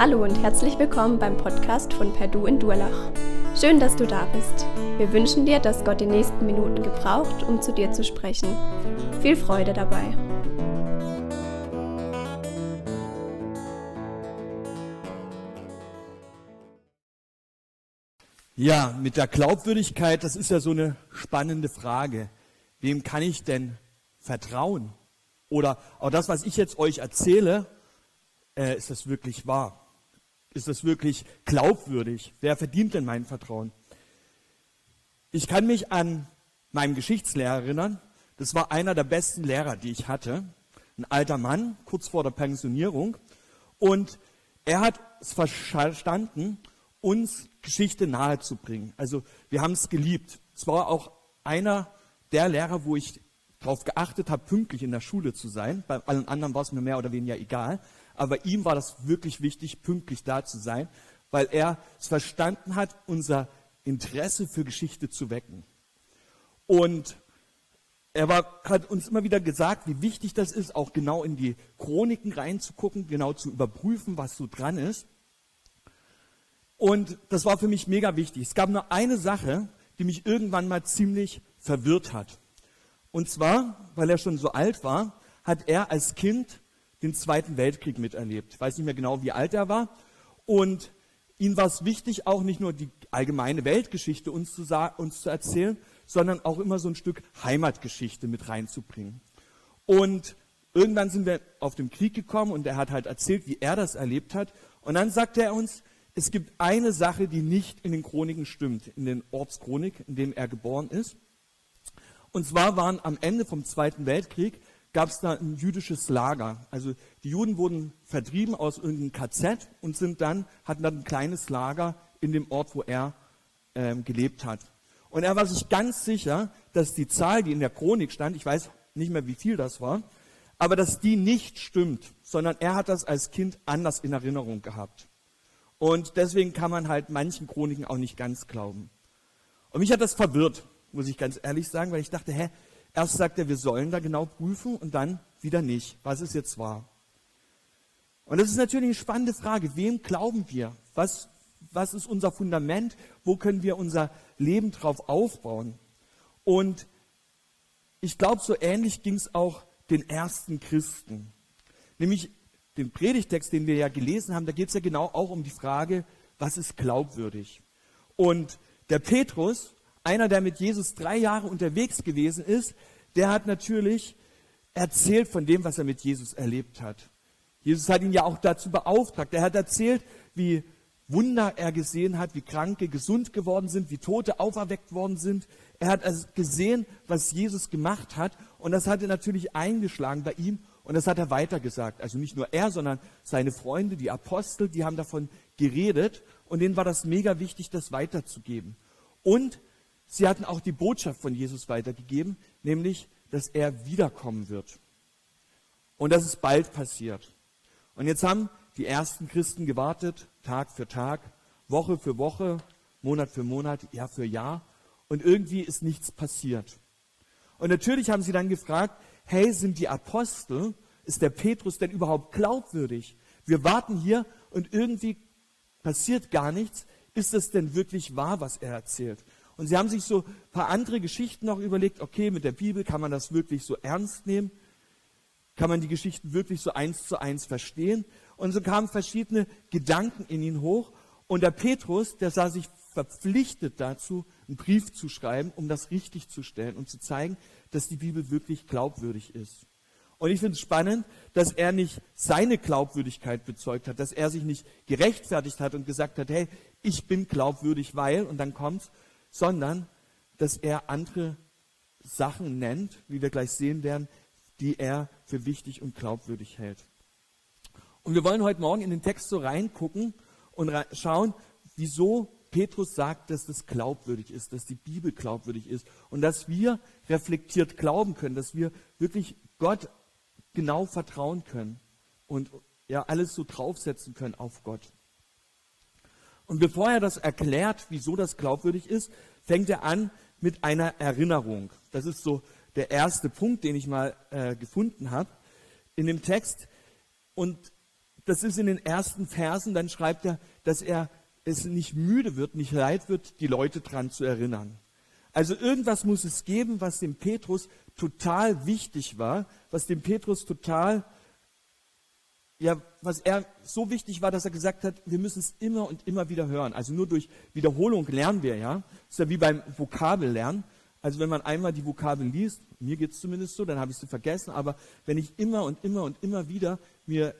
Hallo und herzlich willkommen beim Podcast von Perdu in Durlach. Schön, dass du da bist. Wir wünschen dir, dass Gott die nächsten Minuten gebraucht, um zu dir zu sprechen. Viel Freude dabei. Ja, mit der Glaubwürdigkeit, das ist ja so eine spannende Frage. Wem kann ich denn vertrauen? Oder auch das, was ich jetzt euch erzähle, äh, ist das wirklich wahr? Ist das wirklich glaubwürdig? Wer verdient denn mein Vertrauen? Ich kann mich an meinen Geschichtslehrer erinnern. Das war einer der besten Lehrer, die ich hatte. Ein alter Mann, kurz vor der Pensionierung. Und er hat es verstanden, uns Geschichte nahezubringen. Also wir haben es geliebt. Es war auch einer der Lehrer, wo ich darauf geachtet habe, pünktlich in der Schule zu sein. Bei allen anderen war es mir mehr oder weniger egal aber ihm war das wirklich wichtig, pünktlich da zu sein, weil er es verstanden hat, unser Interesse für Geschichte zu wecken. Und er war, hat uns immer wieder gesagt, wie wichtig das ist, auch genau in die Chroniken reinzugucken, genau zu überprüfen, was so dran ist. Und das war für mich mega wichtig. Es gab nur eine Sache, die mich irgendwann mal ziemlich verwirrt hat. Und zwar, weil er schon so alt war, hat er als Kind den Zweiten Weltkrieg miterlebt. Ich weiß nicht mehr genau, wie alt er war. Und ihm war es wichtig, auch nicht nur die allgemeine Weltgeschichte uns zu, uns zu erzählen, sondern auch immer so ein Stück Heimatgeschichte mit reinzubringen. Und irgendwann sind wir auf den Krieg gekommen und er hat halt erzählt, wie er das erlebt hat. Und dann sagte er uns, es gibt eine Sache, die nicht in den Chroniken stimmt, in den Ortschronik, in dem er geboren ist. Und zwar waren am Ende vom Zweiten Weltkrieg gab es da ein jüdisches Lager. Also die Juden wurden vertrieben aus irgendeinem KZ und sind dann, hatten dann ein kleines Lager in dem Ort, wo er ähm, gelebt hat. Und er war sich ganz sicher, dass die Zahl, die in der Chronik stand, ich weiß nicht mehr, wie viel das war, aber dass die nicht stimmt, sondern er hat das als Kind anders in Erinnerung gehabt. Und deswegen kann man halt manchen Chroniken auch nicht ganz glauben. Und mich hat das verwirrt, muss ich ganz ehrlich sagen, weil ich dachte, hä, Erst sagt er, wir sollen da genau prüfen und dann wieder nicht. Was ist jetzt wahr? Und das ist natürlich eine spannende Frage. Wem glauben wir? Was, was ist unser Fundament? Wo können wir unser Leben drauf aufbauen? Und ich glaube, so ähnlich ging es auch den ersten Christen. Nämlich den Predigtext, den wir ja gelesen haben, da geht es ja genau auch um die Frage, was ist glaubwürdig? Und der Petrus einer, der mit Jesus drei Jahre unterwegs gewesen ist, der hat natürlich erzählt von dem, was er mit Jesus erlebt hat. Jesus hat ihn ja auch dazu beauftragt. Er hat erzählt, wie Wunder er gesehen hat, wie Kranke gesund geworden sind, wie Tote auferweckt worden sind. Er hat also gesehen, was Jesus gemacht hat und das hat er natürlich eingeschlagen bei ihm und das hat er weitergesagt. Also nicht nur er, sondern seine Freunde, die Apostel, die haben davon geredet und denen war das mega wichtig, das weiterzugeben. Und Sie hatten auch die Botschaft von Jesus weitergegeben, nämlich, dass er wiederkommen wird. Und das ist bald passiert. Und jetzt haben die ersten Christen gewartet, Tag für Tag, Woche für Woche, Monat für Monat, Jahr für Jahr. Und irgendwie ist nichts passiert. Und natürlich haben sie dann gefragt, hey, sind die Apostel, ist der Petrus denn überhaupt glaubwürdig? Wir warten hier und irgendwie passiert gar nichts. Ist es denn wirklich wahr, was er erzählt? Und sie haben sich so ein paar andere Geschichten noch überlegt, okay, mit der Bibel kann man das wirklich so ernst nehmen? Kann man die Geschichten wirklich so eins zu eins verstehen? Und so kamen verschiedene Gedanken in ihn hoch. Und der Petrus, der sah sich verpflichtet dazu, einen Brief zu schreiben, um das richtig zu stellen und zu zeigen, dass die Bibel wirklich glaubwürdig ist. Und ich finde es spannend, dass er nicht seine Glaubwürdigkeit bezeugt hat, dass er sich nicht gerechtfertigt hat und gesagt hat, hey, ich bin glaubwürdig, weil, und dann kommt's, sondern dass er andere Sachen nennt, wie wir gleich sehen werden, die er für wichtig und glaubwürdig hält. Und wir wollen heute Morgen in den Text so reingucken und schauen, wieso Petrus sagt, dass das glaubwürdig ist, dass die Bibel glaubwürdig ist und dass wir reflektiert glauben können, dass wir wirklich Gott genau vertrauen können und ja alles so draufsetzen können auf Gott. Und bevor er das erklärt, wieso das glaubwürdig ist, fängt er an mit einer Erinnerung. Das ist so der erste Punkt, den ich mal äh, gefunden habe in dem Text. Und das ist in den ersten Versen, dann schreibt er, dass er es nicht müde wird, nicht leid wird, die Leute dran zu erinnern. Also irgendwas muss es geben, was dem Petrus total wichtig war, was dem Petrus total, ja, was er so wichtig war, dass er gesagt hat, wir müssen es immer und immer wieder hören. Also nur durch Wiederholung lernen wir, ja. Das ist ja wie beim Vokabellernen. Also wenn man einmal die Vokabel liest, mir geht es zumindest so, dann habe ich sie vergessen, aber wenn ich immer und immer und immer wieder mir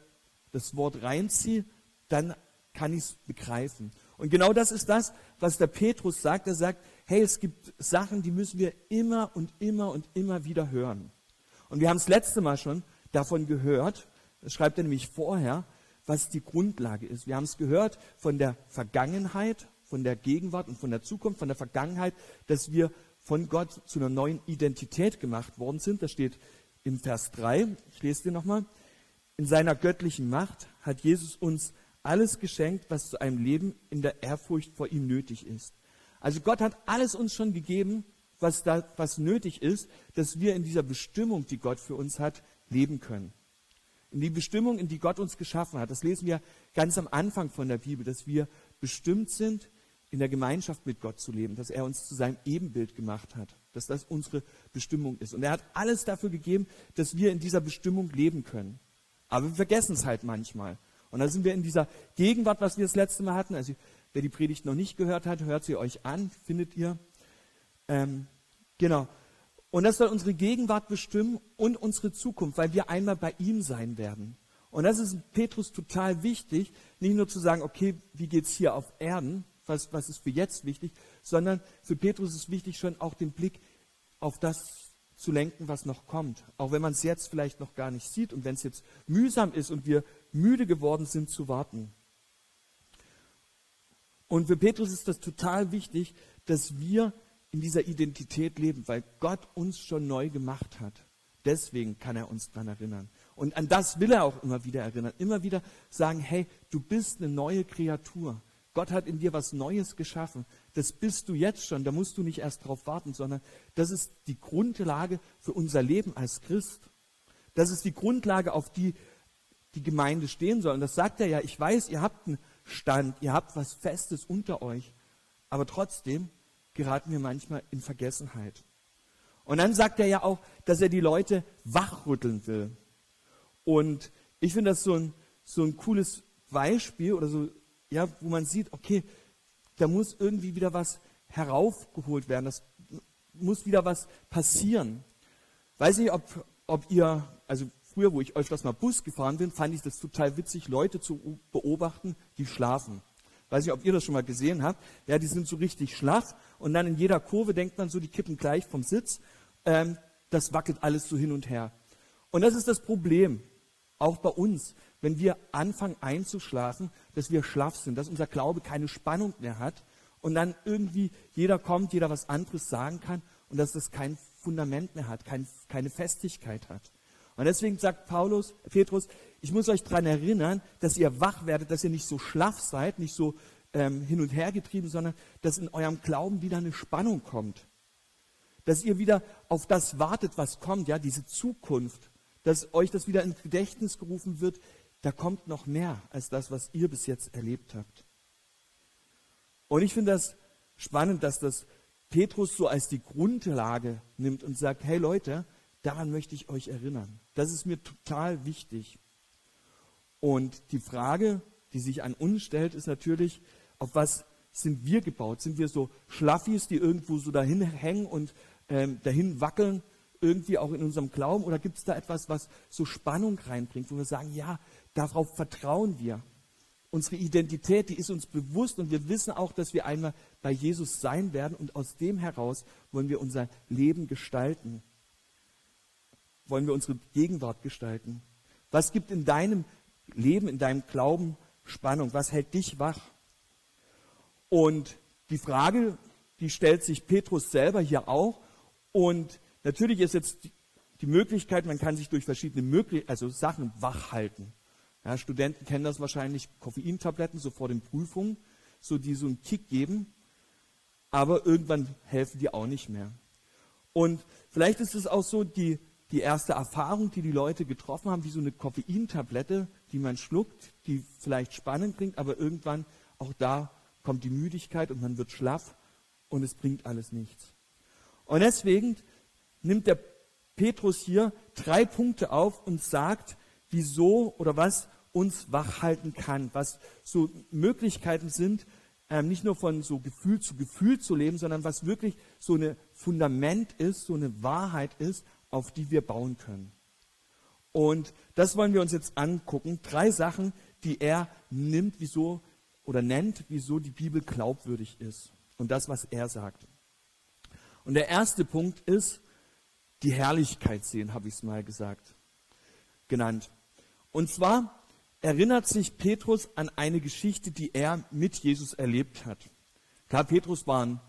das Wort reinziehe, dann kann ich es begreifen. Und genau das ist das, was der Petrus sagt. Er sagt, hey, es gibt Sachen, die müssen wir immer und immer und immer wieder hören. Und wir haben das letzte Mal schon davon gehört, das schreibt er nämlich vorher, was die Grundlage ist. Wir haben es gehört von der Vergangenheit, von der Gegenwart und von der Zukunft, von der Vergangenheit, dass wir von Gott zu einer neuen Identität gemacht worden sind. Das steht im Vers 3. Ich lese dir nochmal. In seiner göttlichen Macht hat Jesus uns alles geschenkt, was zu einem Leben in der Ehrfurcht vor ihm nötig ist. Also Gott hat alles uns schon gegeben, was, da, was nötig ist, dass wir in dieser Bestimmung, die Gott für uns hat, leben können. In die Bestimmung, in die Gott uns geschaffen hat. Das lesen wir ganz am Anfang von der Bibel, dass wir bestimmt sind, in der Gemeinschaft mit Gott zu leben, dass er uns zu seinem Ebenbild gemacht hat, dass das unsere Bestimmung ist. Und er hat alles dafür gegeben, dass wir in dieser Bestimmung leben können. Aber wir vergessen es halt manchmal. Und da sind wir in dieser Gegenwart, was wir das letzte Mal hatten. Also wer die Predigt noch nicht gehört hat, hört sie euch an, findet ihr. Ähm, genau. Und das soll unsere Gegenwart bestimmen und unsere Zukunft, weil wir einmal bei ihm sein werden. Und das ist Petrus total wichtig, nicht nur zu sagen, okay, wie geht es hier auf Erden, was, was ist für jetzt wichtig, sondern für Petrus ist wichtig schon auch den Blick auf das zu lenken, was noch kommt. Auch wenn man es jetzt vielleicht noch gar nicht sieht und wenn es jetzt mühsam ist und wir müde geworden sind zu warten. Und für Petrus ist das total wichtig, dass wir in dieser Identität leben, weil Gott uns schon neu gemacht hat. Deswegen kann er uns daran erinnern. Und an das will er auch immer wieder erinnern. Immer wieder sagen, hey, du bist eine neue Kreatur. Gott hat in dir was Neues geschaffen. Das bist du jetzt schon. Da musst du nicht erst drauf warten, sondern das ist die Grundlage für unser Leben als Christ. Das ist die Grundlage, auf die die Gemeinde stehen soll. Und das sagt er ja. Ich weiß, ihr habt einen Stand, ihr habt was Festes unter euch. Aber trotzdem geraten wir manchmal in Vergessenheit. Und dann sagt er ja auch, dass er die Leute wachrütteln will. Und ich finde das so ein, so ein cooles Beispiel oder so, ja, wo man sieht, okay, da muss irgendwie wieder was heraufgeholt werden, das muss wieder was passieren. Weiß nicht, ob, ob ihr, also früher, wo ich öfters mal Bus gefahren bin, fand ich das total witzig, Leute zu beobachten, die schlafen. Weiß nicht, ob ihr das schon mal gesehen habt. Ja, die sind so richtig schlaff und dann in jeder Kurve denkt man so, die kippen gleich vom Sitz. Ähm, das wackelt alles so hin und her. Und das ist das Problem, auch bei uns, wenn wir anfangen einzuschlafen, dass wir schlaff sind, dass unser Glaube keine Spannung mehr hat und dann irgendwie jeder kommt, jeder was anderes sagen kann und dass das kein Fundament mehr hat, kein, keine Festigkeit hat. Und deswegen sagt Paulus, Petrus, ich muss euch daran erinnern, dass ihr wach werdet, dass ihr nicht so schlaff seid, nicht so ähm, hin und her getrieben, sondern dass in eurem Glauben wieder eine Spannung kommt. Dass ihr wieder auf das wartet, was kommt, ja, diese Zukunft. Dass euch das wieder ins Gedächtnis gerufen wird, da kommt noch mehr als das, was ihr bis jetzt erlebt habt. Und ich finde das spannend, dass das Petrus so als die Grundlage nimmt und sagt, hey Leute, daran möchte ich euch erinnern. Das ist mir total wichtig. Und die Frage, die sich an uns stellt, ist natürlich, auf was sind wir gebaut? Sind wir so Schlaffis, die irgendwo so dahin hängen und ähm, dahin wackeln, irgendwie auch in unserem Glauben? Oder gibt es da etwas, was so Spannung reinbringt, wo wir sagen, ja, darauf vertrauen wir? Unsere Identität, die ist uns bewusst und wir wissen auch, dass wir einmal bei Jesus sein werden und aus dem heraus wollen wir unser Leben gestalten wollen wir unsere Gegenwart gestalten? Was gibt in deinem Leben, in deinem Glauben Spannung? Was hält dich wach? Und die Frage, die stellt sich Petrus selber hier auch. Und natürlich ist jetzt die Möglichkeit, man kann sich durch verschiedene Möglich also Sachen wach halten. Ja, Studenten kennen das wahrscheinlich, Koffeintabletten so vor den Prüfungen, so die so einen Kick geben, aber irgendwann helfen die auch nicht mehr. Und vielleicht ist es auch so, die die erste Erfahrung, die die Leute getroffen haben, wie so eine Koffeintablette, die man schluckt, die vielleicht spannend klingt, aber irgendwann auch da kommt die Müdigkeit und man wird schlaff und es bringt alles nichts. Und deswegen nimmt der Petrus hier drei Punkte auf und sagt, wieso oder was uns wach halten kann, was so Möglichkeiten sind, ähm, nicht nur von so Gefühl zu Gefühl zu leben, sondern was wirklich so ein Fundament ist, so eine Wahrheit ist, auf die wir bauen können. Und das wollen wir uns jetzt angucken. Drei Sachen, die er nimmt, wieso oder nennt, wieso die Bibel glaubwürdig ist. Und das, was er sagt. Und der erste Punkt ist, die Herrlichkeit sehen, habe ich es mal gesagt, genannt. Und zwar erinnert sich Petrus an eine Geschichte, die er mit Jesus erlebt hat. Klar, Petrus war ein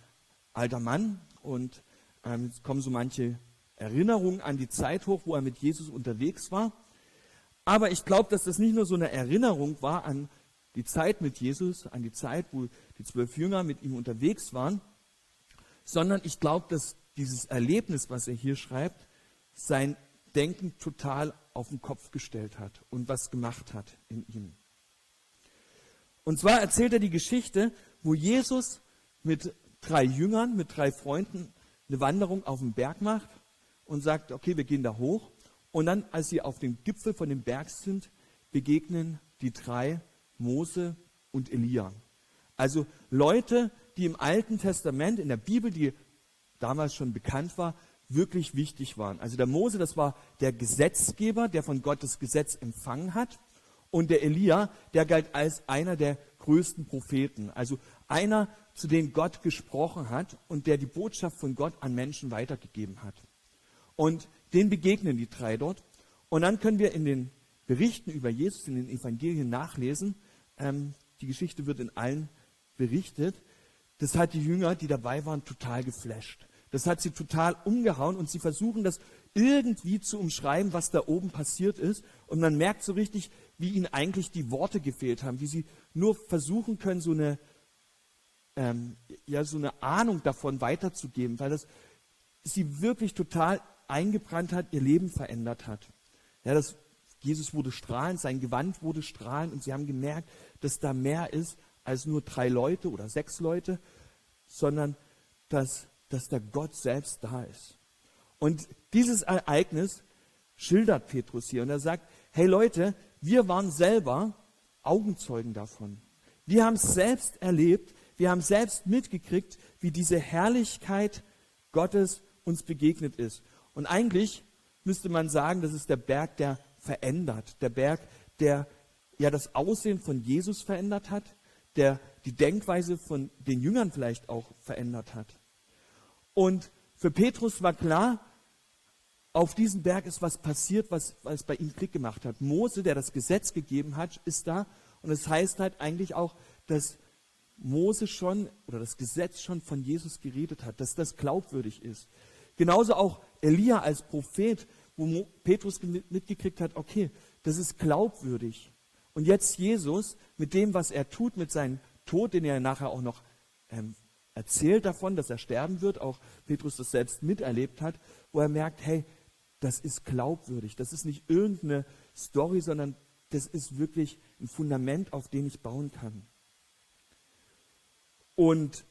alter Mann und ähm, jetzt kommen so manche Erinnerungen an die Zeit hoch, wo er mit Jesus unterwegs war. Aber ich glaube, dass das nicht nur so eine Erinnerung war an die Zeit mit Jesus, an die Zeit, wo die zwölf Jünger mit ihm unterwegs waren, sondern ich glaube, dass dieses Erlebnis, was er hier schreibt, sein Denken total auf den Kopf gestellt hat und was gemacht hat in ihm. Und zwar erzählt er die Geschichte, wo Jesus mit drei Jüngern, mit drei Freunden eine Wanderung auf dem Berg macht und sagt, okay, wir gehen da hoch. Und dann, als sie auf dem Gipfel von dem Berg sind, begegnen die drei Mose und Elia. Also Leute, die im Alten Testament, in der Bibel, die damals schon bekannt war, wirklich wichtig waren. Also der Mose, das war der Gesetzgeber, der von Gottes Gesetz empfangen hat. Und der Elia, der galt als einer der größten Propheten. Also einer, zu dem Gott gesprochen hat und der die Botschaft von Gott an Menschen weitergegeben hat. Und den begegnen die drei dort. Und dann können wir in den Berichten über Jesus, in den Evangelien nachlesen. Ähm, die Geschichte wird in allen berichtet. Das hat die Jünger, die dabei waren, total geflasht. Das hat sie total umgehauen und sie versuchen das irgendwie zu umschreiben, was da oben passiert ist. Und man merkt so richtig, wie ihnen eigentlich die Worte gefehlt haben, wie sie nur versuchen können, so eine, ähm, ja, so eine Ahnung davon weiterzugeben, weil das sie wirklich total eingebrannt hat, ihr Leben verändert hat. Ja, das, Jesus wurde strahlend, sein Gewand wurde strahlend und sie haben gemerkt, dass da mehr ist als nur drei Leute oder sechs Leute, sondern dass dass der Gott selbst da ist. Und dieses Ereignis schildert Petrus hier und er sagt, hey Leute, wir waren selber Augenzeugen davon. Wir haben es selbst erlebt, wir haben selbst mitgekriegt, wie diese Herrlichkeit Gottes uns begegnet ist. Und eigentlich müsste man sagen, das ist der Berg, der verändert, der Berg, der ja das Aussehen von Jesus verändert hat, der die Denkweise von den Jüngern vielleicht auch verändert hat. Und für Petrus war klar, auf diesem Berg ist was passiert, was, was bei ihm Klick gemacht hat. Mose, der das Gesetz gegeben hat, ist da. Und es das heißt halt eigentlich auch, dass Mose schon oder das Gesetz schon von Jesus geredet hat, dass das glaubwürdig ist. Genauso auch Elia als Prophet, wo Petrus mitgekriegt hat, okay, das ist glaubwürdig. Und jetzt Jesus mit dem, was er tut, mit seinem Tod, den er nachher auch noch ähm, erzählt davon, dass er sterben wird, auch Petrus das selbst miterlebt hat, wo er merkt, hey, das ist glaubwürdig, das ist nicht irgendeine Story, sondern das ist wirklich ein Fundament, auf dem ich bauen kann. Und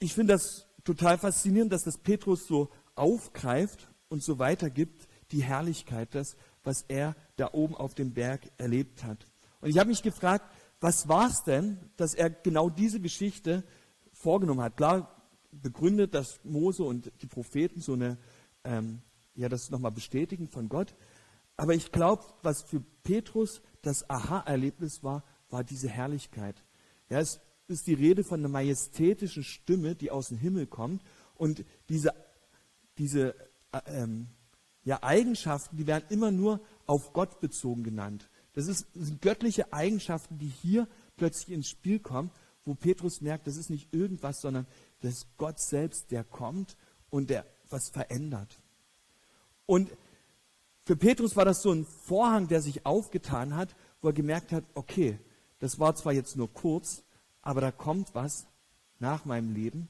ich finde das total faszinierend, dass das Petrus so aufgreift und so weitergibt, die Herrlichkeit, das, was er da oben auf dem Berg erlebt hat. Und ich habe mich gefragt, was war es denn, dass er genau diese Geschichte vorgenommen hat? Klar, begründet, dass Mose und die Propheten so eine, ähm, ja, das nochmal bestätigen von Gott. Aber ich glaube, was für Petrus das Aha-Erlebnis war, war diese Herrlichkeit. Ja, es ist die Rede von einer majestätischen Stimme, die aus dem Himmel kommt. Und diese, diese äh, ähm, ja, Eigenschaften, die werden immer nur auf Gott bezogen genannt. Das, ist, das sind göttliche Eigenschaften, die hier plötzlich ins Spiel kommen, wo Petrus merkt, das ist nicht irgendwas, sondern das ist Gott selbst, der kommt und der was verändert. Und für Petrus war das so ein Vorhang, der sich aufgetan hat, wo er gemerkt hat, okay, das war zwar jetzt nur kurz, aber da kommt was nach meinem Leben,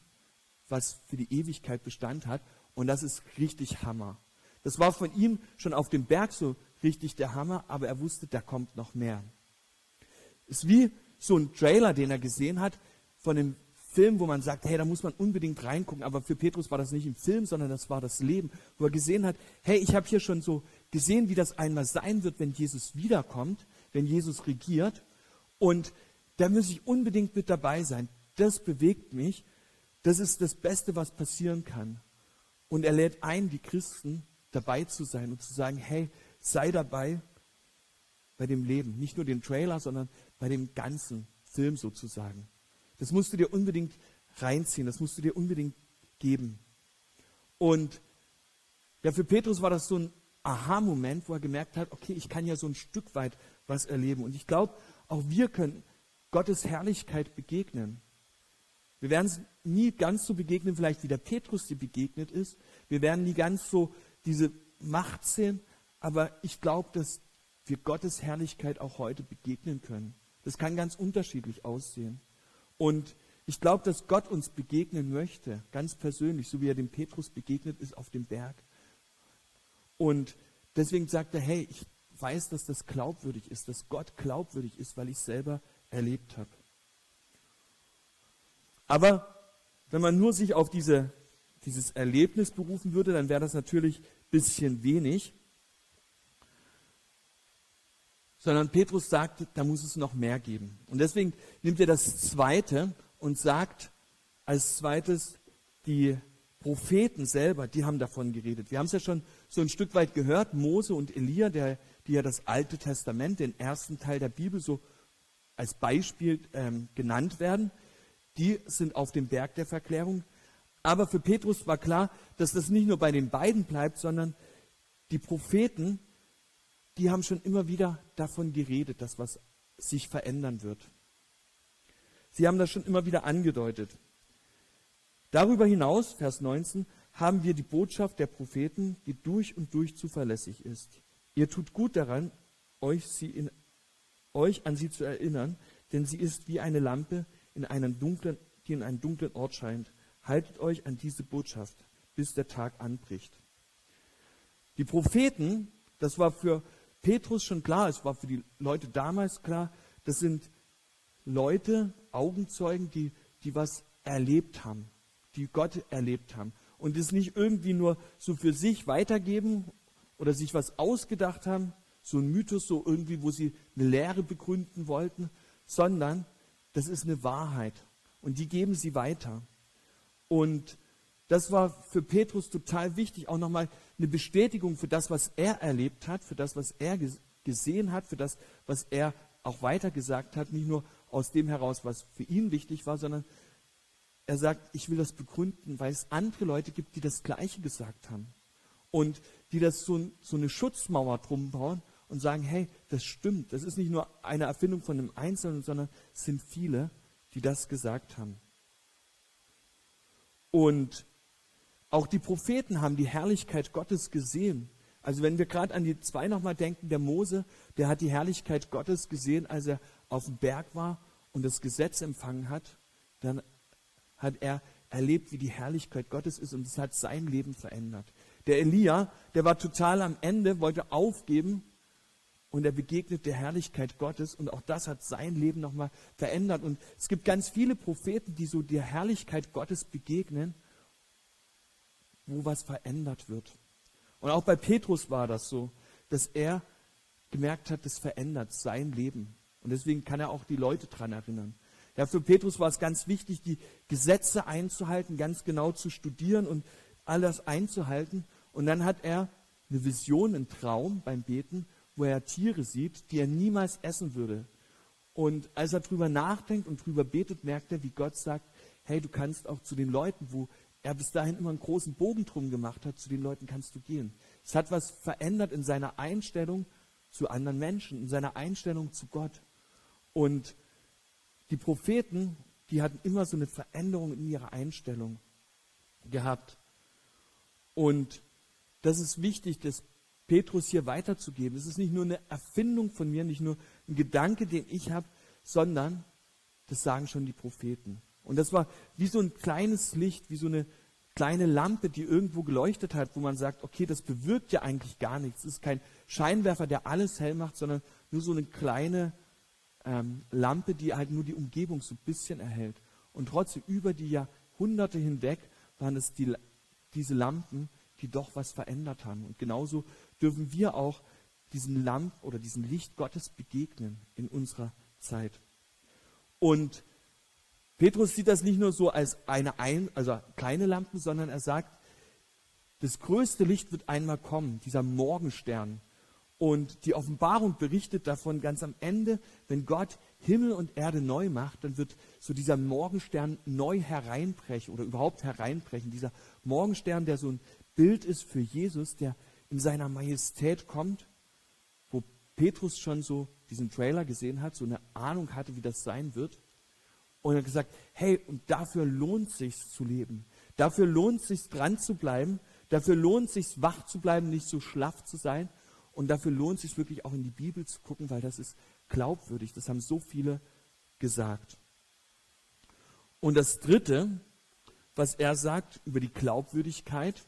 was für die Ewigkeit Bestand hat. Und das ist richtig Hammer. Das war von ihm schon auf dem Berg so richtig der Hammer, aber er wusste, da kommt noch mehr. Ist wie so ein Trailer, den er gesehen hat von einem Film, wo man sagt, hey, da muss man unbedingt reingucken. Aber für Petrus war das nicht ein Film, sondern das war das Leben, wo er gesehen hat, hey, ich habe hier schon so gesehen, wie das einmal sein wird, wenn Jesus wiederkommt, wenn Jesus regiert. Und da muss ich unbedingt mit dabei sein. Das bewegt mich. Das ist das Beste, was passieren kann. Und er lädt ein, die Christen dabei zu sein und zu sagen, hey, sei dabei bei dem Leben. Nicht nur den Trailer, sondern bei dem ganzen Film sozusagen. Das musst du dir unbedingt reinziehen, das musst du dir unbedingt geben. Und ja, für Petrus war das so ein Aha-Moment, wo er gemerkt hat, okay, ich kann ja so ein Stück weit was erleben. Und ich glaube, auch wir können Gottes Herrlichkeit begegnen. Wir werden es nie ganz so begegnen, vielleicht wie der Petrus dir begegnet ist. Wir werden nie ganz so diese Macht sehen, aber ich glaube, dass wir Gottes Herrlichkeit auch heute begegnen können. Das kann ganz unterschiedlich aussehen. Und ich glaube, dass Gott uns begegnen möchte, ganz persönlich, so wie er dem Petrus begegnet ist auf dem Berg. Und deswegen sagt er, hey, ich weiß, dass das glaubwürdig ist, dass Gott glaubwürdig ist, weil ich selber erlebt habe. Aber wenn man nur sich auf diese, dieses Erlebnis berufen würde, dann wäre das natürlich ein bisschen wenig. Sondern Petrus sagt, da muss es noch mehr geben. Und deswegen nimmt er das Zweite und sagt als zweites, die Propheten selber, die haben davon geredet. Wir haben es ja schon so ein Stück weit gehört, Mose und Elia, der, die ja das Alte Testament, den ersten Teil der Bibel so als Beispiel ähm, genannt werden, die sind auf dem Berg der Verklärung. Aber für Petrus war klar, dass das nicht nur bei den beiden bleibt, sondern die Propheten, die haben schon immer wieder davon geredet, dass was sich verändern wird. Sie haben das schon immer wieder angedeutet. Darüber hinaus, Vers 19, haben wir die Botschaft der Propheten, die durch und durch zuverlässig ist. Ihr tut gut daran, euch, sie in, euch an sie zu erinnern, denn sie ist wie eine Lampe, in einen dunklen, die in einen dunklen Ort scheint. Haltet euch an diese Botschaft, bis der Tag anbricht. Die Propheten, das war für Petrus schon klar, es war für die Leute damals klar, das sind Leute, Augenzeugen, die, die was erlebt haben, die Gott erlebt haben. Und es nicht irgendwie nur so für sich weitergeben oder sich was ausgedacht haben, so ein Mythos, so irgendwie, wo sie eine Lehre begründen wollten, sondern das ist eine Wahrheit. Und die geben sie weiter. Und das war für Petrus total wichtig, auch nochmal eine Bestätigung für das, was er erlebt hat, für das, was er gesehen hat, für das, was er auch weitergesagt hat, nicht nur aus dem heraus, was für ihn wichtig war, sondern er sagt, ich will das begründen, weil es andere Leute gibt, die das Gleiche gesagt haben. Und die das so, so eine Schutzmauer drum bauen und sagen, hey, das stimmt. Das ist nicht nur eine Erfindung von einem Einzelnen, sondern es sind viele, die das gesagt haben. Und auch die Propheten haben die Herrlichkeit Gottes gesehen. Also wenn wir gerade an die zwei nochmal denken, der Mose, der hat die Herrlichkeit Gottes gesehen, als er auf dem Berg war und das Gesetz empfangen hat, dann hat er erlebt, wie die Herrlichkeit Gottes ist und es hat sein Leben verändert. Der Elia, der war total am Ende, wollte aufgeben und er begegnet der Herrlichkeit Gottes und auch das hat sein Leben nochmal verändert. Und es gibt ganz viele Propheten, die so der Herrlichkeit Gottes begegnen, wo was verändert wird. Und auch bei Petrus war das so, dass er gemerkt hat, das verändert sein Leben. Und deswegen kann er auch die Leute daran erinnern. Ja, für Petrus war es ganz wichtig, die Gesetze einzuhalten, ganz genau zu studieren und alles einzuhalten. Und dann hat er eine Vision, einen Traum beim Beten wo er Tiere sieht, die er niemals essen würde. Und als er drüber nachdenkt und drüber betet, merkt er, wie Gott sagt, hey, du kannst auch zu den Leuten, wo er bis dahin immer einen großen Bogen drum gemacht hat, zu den Leuten kannst du gehen. Es hat was verändert in seiner Einstellung zu anderen Menschen, in seiner Einstellung zu Gott. Und die Propheten, die hatten immer so eine Veränderung in ihrer Einstellung gehabt. Und das ist wichtig, dass Petrus hier weiterzugeben. Es ist nicht nur eine Erfindung von mir, nicht nur ein Gedanke, den ich habe, sondern das sagen schon die Propheten. Und das war wie so ein kleines Licht, wie so eine kleine Lampe, die irgendwo geleuchtet hat, wo man sagt, okay, das bewirkt ja eigentlich gar nichts. Es ist kein Scheinwerfer, der alles hell macht, sondern nur so eine kleine ähm, Lampe, die halt nur die Umgebung so ein bisschen erhält. Und trotzdem über die Jahrhunderte hinweg waren es die, diese Lampen, die doch was verändert haben. Und genauso dürfen wir auch diesen Lamp oder diesem Licht Gottes begegnen in unserer Zeit. Und Petrus sieht das nicht nur so als eine ein, also kleine Lampen, sondern er sagt, das größte Licht wird einmal kommen, dieser Morgenstern. Und die Offenbarung berichtet davon ganz am Ende, wenn Gott Himmel und Erde neu macht, dann wird so dieser Morgenstern neu hereinbrechen oder überhaupt hereinbrechen. Dieser Morgenstern, der so ein Bild ist für Jesus, der in seiner Majestät kommt, wo Petrus schon so diesen Trailer gesehen hat, so eine Ahnung hatte, wie das sein wird. Und er hat gesagt, hey, und dafür lohnt sich's zu leben. Dafür lohnt sich's dran zu bleiben. Dafür lohnt sich's wach zu bleiben, nicht so schlaff zu sein. Und dafür lohnt sich wirklich auch in die Bibel zu gucken, weil das ist glaubwürdig. Das haben so viele gesagt. Und das Dritte, was er sagt über die Glaubwürdigkeit,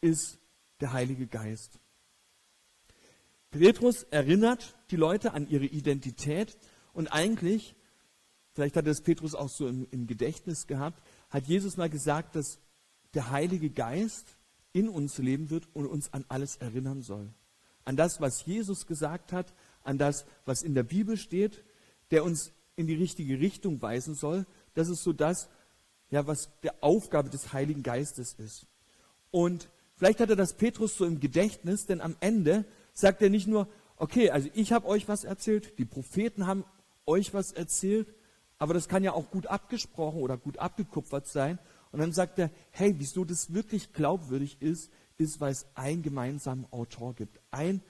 ist der Heilige Geist. Petrus erinnert die Leute an ihre Identität und eigentlich, vielleicht hat es Petrus auch so im, im Gedächtnis gehabt, hat Jesus mal gesagt, dass der Heilige Geist in uns leben wird und uns an alles erinnern soll an das, was Jesus gesagt hat, an das, was in der Bibel steht, der uns in die richtige Richtung weisen soll. Das ist so das, ja, was der Aufgabe des Heiligen Geistes ist. Und vielleicht hat er das Petrus so im Gedächtnis, denn am Ende sagt er nicht nur, okay, also ich habe euch was erzählt, die Propheten haben euch was erzählt, aber das kann ja auch gut abgesprochen oder gut abgekupfert sein. Und dann sagt er, hey, wieso das wirklich glaubwürdig ist, ist, weil es einen gemeinsamen Autor gibt. Ein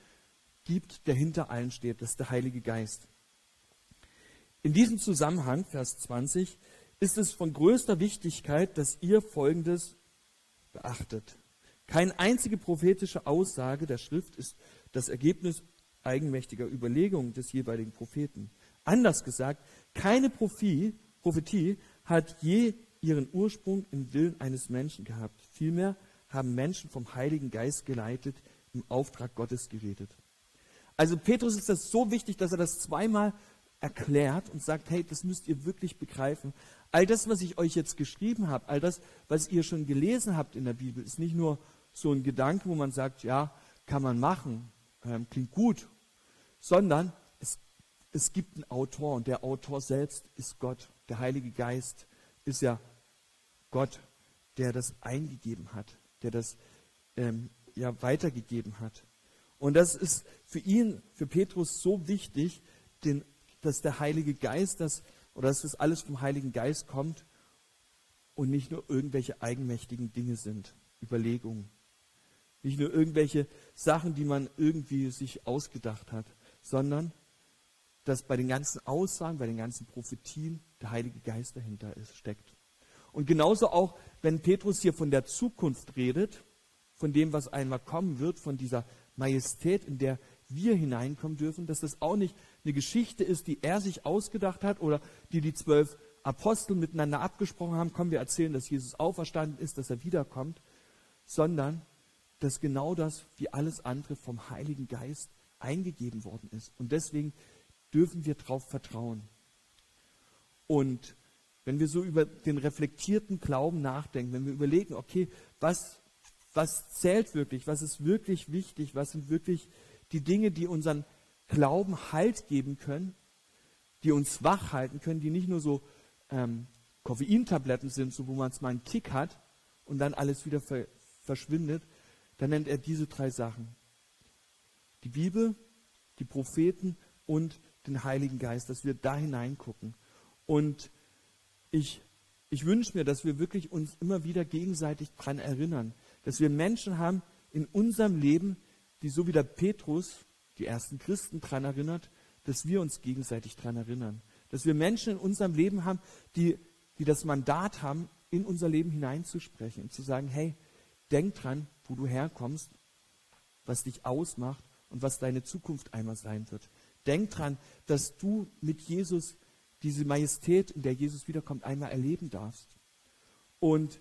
gibt, der hinter allen steht, das ist der Heilige Geist. In diesem Zusammenhang, Vers 20, ist es von größter Wichtigkeit, dass ihr Folgendes beachtet. Keine einzige prophetische Aussage der Schrift ist das Ergebnis eigenmächtiger Überlegungen des jeweiligen Propheten. Anders gesagt, keine Prophetie, Prophetie hat je ihren Ursprung im Willen eines Menschen gehabt. Vielmehr haben Menschen vom Heiligen Geist geleitet, im Auftrag Gottes geredet. Also Petrus ist das so wichtig, dass er das zweimal erklärt und sagt, hey, das müsst ihr wirklich begreifen. All das, was ich euch jetzt geschrieben habe, all das, was ihr schon gelesen habt in der Bibel, ist nicht nur so ein Gedanke, wo man sagt, ja, kann man machen, ähm, klingt gut, sondern es, es gibt einen Autor und der Autor selbst ist Gott. Der Heilige Geist ist ja Gott, der das eingegeben hat der das ähm, ja weitergegeben hat. Und das ist für ihn, für Petrus so wichtig, den, dass der Heilige Geist, das, oder dass das alles vom Heiligen Geist kommt und nicht nur irgendwelche eigenmächtigen Dinge sind, Überlegungen. Nicht nur irgendwelche Sachen, die man irgendwie sich ausgedacht hat, sondern dass bei den ganzen Aussagen, bei den ganzen Prophetien der Heilige Geist dahinter ist, steckt. Und genauso auch, wenn Petrus hier von der Zukunft redet, von dem, was einmal kommen wird, von dieser Majestät, in der wir hineinkommen dürfen, dass das auch nicht eine Geschichte ist, die er sich ausgedacht hat oder die die zwölf Apostel miteinander abgesprochen haben, kommen wir erzählen, dass Jesus auferstanden ist, dass er wiederkommt, sondern dass genau das, wie alles andere, vom Heiligen Geist eingegeben worden ist. Und deswegen dürfen wir darauf vertrauen. Und wenn wir so über den reflektierten Glauben nachdenken, wenn wir überlegen, okay, was, was zählt wirklich, was ist wirklich wichtig, was sind wirklich die Dinge, die unseren Glauben Halt geben können, die uns wach halten können, die nicht nur so ähm, Koffeintabletten sind, so wo man es mal einen Kick hat und dann alles wieder ver verschwindet, dann nennt er diese drei Sachen. Die Bibel, die Propheten und den Heiligen Geist, dass wir da hineingucken. Und ich, ich wünsche mir, dass wir wirklich uns immer wieder gegenseitig daran erinnern, dass wir Menschen haben in unserem Leben, die so wie der Petrus die ersten Christen daran erinnert, dass wir uns gegenseitig daran erinnern. Dass wir Menschen in unserem Leben haben, die, die das Mandat haben, in unser Leben hineinzusprechen und zu sagen, hey, denk dran, wo du herkommst, was dich ausmacht und was deine Zukunft einmal sein wird. Denk dran, dass du mit Jesus diese Majestät, in der Jesus wiederkommt, einmal erleben darfst. Und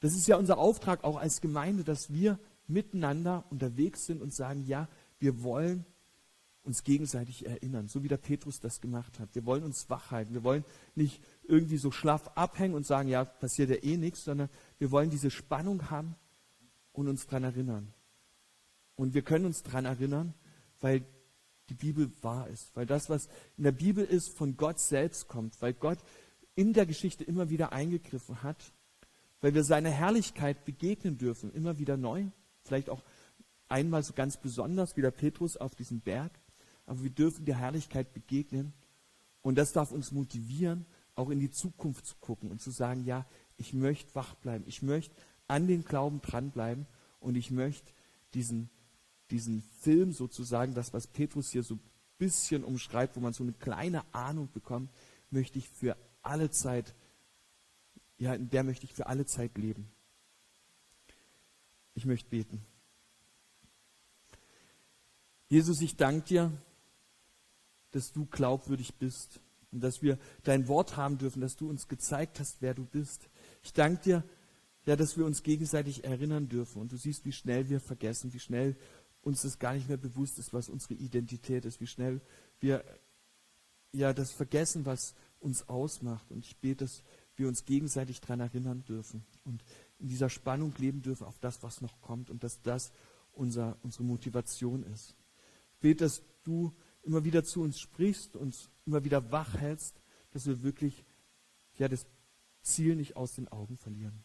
Das ist ja unser Auftrag auch als Gemeinde, dass wir miteinander unterwegs sind und sagen, ja, wir wollen uns gegenseitig erinnern, so wie der Petrus das gemacht hat. Wir wollen uns wach halten. Wir wollen nicht irgendwie so schlaff abhängen und sagen, ja, passiert ja eh nichts, sondern wir wollen diese Spannung haben und uns daran erinnern. Und wir können uns daran erinnern, weil die Bibel wahr ist, weil das, was in der Bibel ist, von Gott selbst kommt, weil Gott in der Geschichte immer wieder eingegriffen hat, weil wir seiner Herrlichkeit begegnen dürfen, immer wieder neu, vielleicht auch einmal so ganz besonders wie der Petrus auf diesem Berg, aber wir dürfen der Herrlichkeit begegnen und das darf uns motivieren, auch in die Zukunft zu gucken und zu sagen, ja, ich möchte wach bleiben, ich möchte an den Glauben dranbleiben und ich möchte diesen diesen Film sozusagen, das, was Petrus hier so ein bisschen umschreibt, wo man so eine kleine Ahnung bekommt, möchte ich für alle Zeit, ja, in der möchte ich für alle Zeit leben. Ich möchte beten. Jesus, ich danke dir, dass du glaubwürdig bist und dass wir dein Wort haben dürfen, dass du uns gezeigt hast, wer du bist. Ich danke dir, ja, dass wir uns gegenseitig erinnern dürfen und du siehst, wie schnell wir vergessen, wie schnell uns das gar nicht mehr bewusst ist, was unsere Identität ist, wie schnell wir ja das vergessen, was uns ausmacht. Und ich bete, dass wir uns gegenseitig daran erinnern dürfen und in dieser Spannung leben dürfen auf das, was noch kommt und dass das unser, unsere Motivation ist. Ich bete, dass du immer wieder zu uns sprichst, uns immer wieder wach hältst, dass wir wirklich ja, das Ziel nicht aus den Augen verlieren.